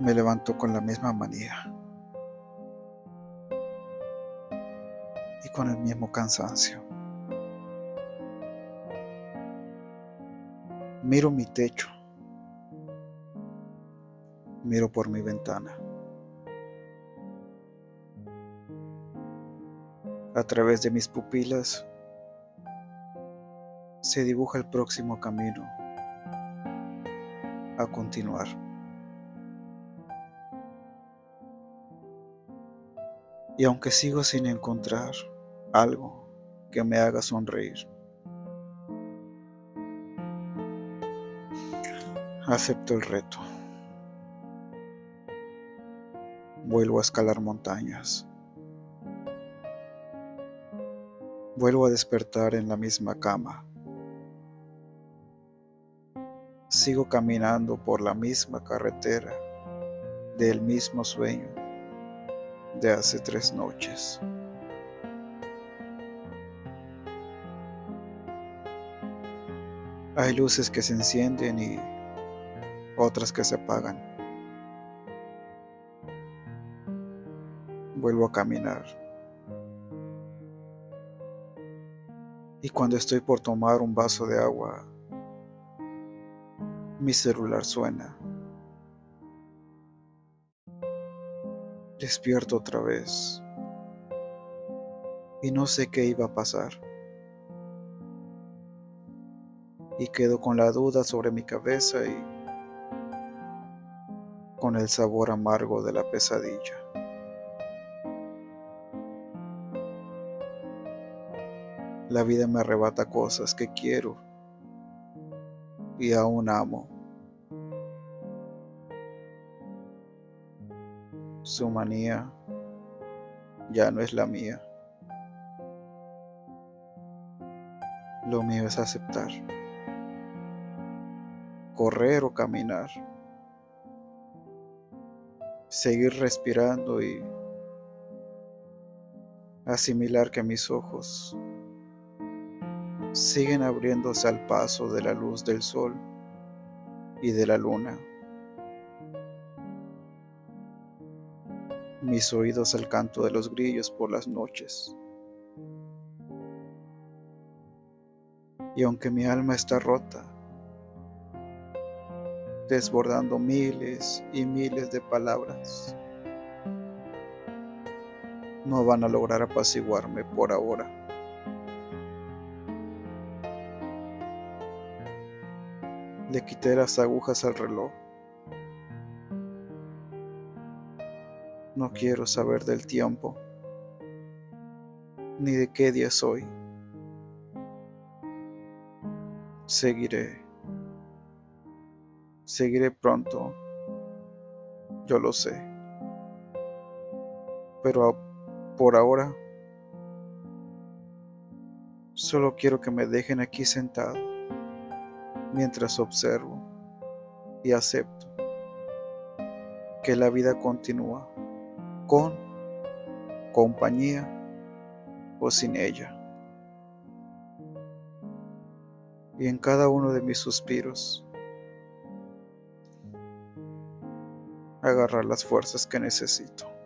Me levanto con la misma manía y con el mismo cansancio. Miro mi techo, miro por mi ventana. A través de mis pupilas se dibuja el próximo camino a continuar. Y aunque sigo sin encontrar algo que me haga sonreír, acepto el reto. Vuelvo a escalar montañas. Vuelvo a despertar en la misma cama. Sigo caminando por la misma carretera del mismo sueño de hace tres noches. Hay luces que se encienden y otras que se apagan. Vuelvo a caminar. Y cuando estoy por tomar un vaso de agua, mi celular suena. Despierto otra vez y no sé qué iba a pasar. Y quedo con la duda sobre mi cabeza y con el sabor amargo de la pesadilla. La vida me arrebata cosas que quiero y aún amo. Su manía ya no es la mía. Lo mío es aceptar, correr o caminar, seguir respirando y asimilar que mis ojos siguen abriéndose al paso de la luz del sol y de la luna. Mis oídos al canto de los grillos por las noches. Y aunque mi alma está rota, desbordando miles y miles de palabras, no van a lograr apaciguarme por ahora. Le quité las agujas al reloj. No quiero saber del tiempo, ni de qué día soy. Seguiré. Seguiré pronto. Yo lo sé. Pero por ahora, solo quiero que me dejen aquí sentado mientras observo y acepto que la vida continúa con compañía o sin ella. Y en cada uno de mis suspiros, agarrar las fuerzas que necesito.